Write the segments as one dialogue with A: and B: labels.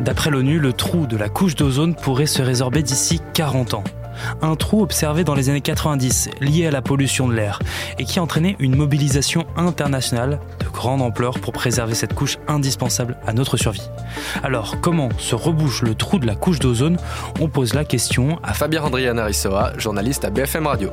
A: D'après l'ONU, le trou de la couche d'ozone pourrait se résorber d'ici 40 ans. Un trou observé dans les années 90 lié à la pollution de l'air et qui a entraîné une mobilisation internationale de grande ampleur pour préserver cette couche indispensable à notre survie. Alors, comment se rebouche le trou de la couche d'ozone? On pose la question
B: à Fabien Andriana Rissoa, journaliste à BFM Radio.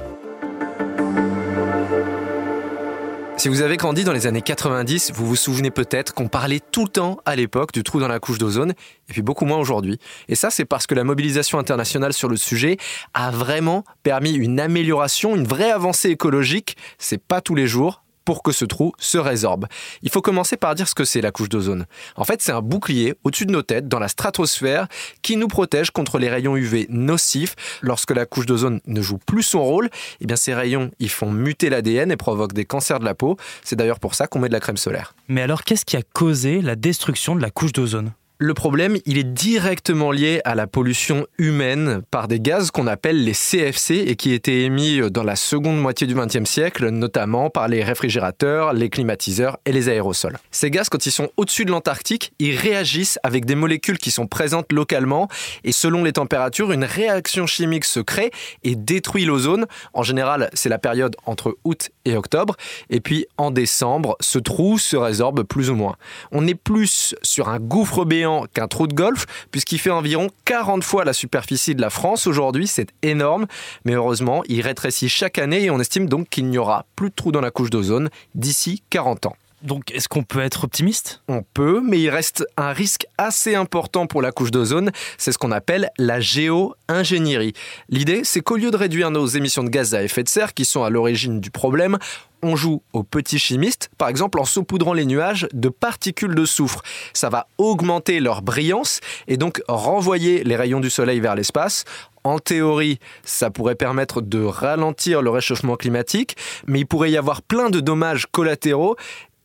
B: Si vous avez grandi dans les années 90, vous vous souvenez peut-être qu'on parlait tout le temps à l'époque du trou dans la couche d'ozone, et puis beaucoup moins aujourd'hui. Et ça, c'est parce que la mobilisation internationale sur le sujet a vraiment permis une amélioration, une vraie avancée écologique. C'est pas tous les jours, pour que ce trou se résorbe. Il faut commencer par dire ce que c'est la couche d'ozone. En fait, c'est un bouclier au-dessus de nos têtes, dans la stratosphère, qui nous protège contre les rayons UV nocifs. Lorsque la couche d'ozone ne joue plus son rôle, eh bien ces rayons, font muter l'ADN et provoquent des cancers de la peau. C'est d'ailleurs pour ça qu'on met de la crème solaire.
A: Mais alors, qu'est-ce qui a causé la destruction de la couche d'ozone?
B: Le problème, il est directement lié à la pollution humaine par des gaz qu'on appelle les CFC et qui étaient émis dans la seconde moitié du XXe siècle, notamment par les réfrigérateurs, les climatiseurs et les aérosols. Ces gaz, quand ils sont au-dessus de l'Antarctique, ils réagissent avec des molécules qui sont présentes localement et selon les températures, une réaction chimique se crée et détruit l'ozone. En général, c'est la période entre août et octobre. Et puis en décembre, ce trou se résorbe plus ou moins. On est plus sur un gouffre béant qu'un trou de golf, puisqu'il fait environ 40 fois la superficie de la France aujourd'hui, c'est énorme, mais heureusement, il rétrécit chaque année et on estime donc qu'il n'y aura plus de trous dans la couche d'ozone d'ici 40 ans.
A: Donc, est-ce qu'on peut être optimiste?
B: On peut, mais il reste un risque assez important pour la couche d'ozone. C'est ce qu'on appelle la géo-ingénierie. L'idée, c'est qu'au lieu de réduire nos émissions de gaz à effet de serre, qui sont à l'origine du problème, on joue aux petits chimistes, par exemple en saupoudrant les nuages de particules de soufre. Ça va augmenter leur brillance et donc renvoyer les rayons du soleil vers l'espace. En théorie, ça pourrait permettre de ralentir le réchauffement climatique, mais il pourrait y avoir plein de dommages collatéraux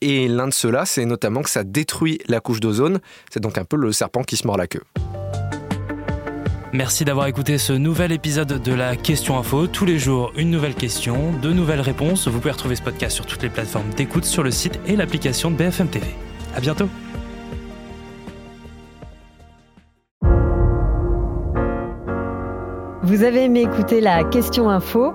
B: et l'un de ceux-là, c'est notamment que ça détruit la couche d'ozone. C'est donc un peu le serpent qui se mord la queue.
A: Merci d'avoir écouté ce nouvel épisode de la Question Info. Tous les jours, une nouvelle question, de nouvelles réponses. Vous pouvez retrouver ce podcast sur toutes les plateformes d'écoute, sur le site et l'application de BFM TV. À bientôt.
C: Vous avez aimé écouter la Question Info?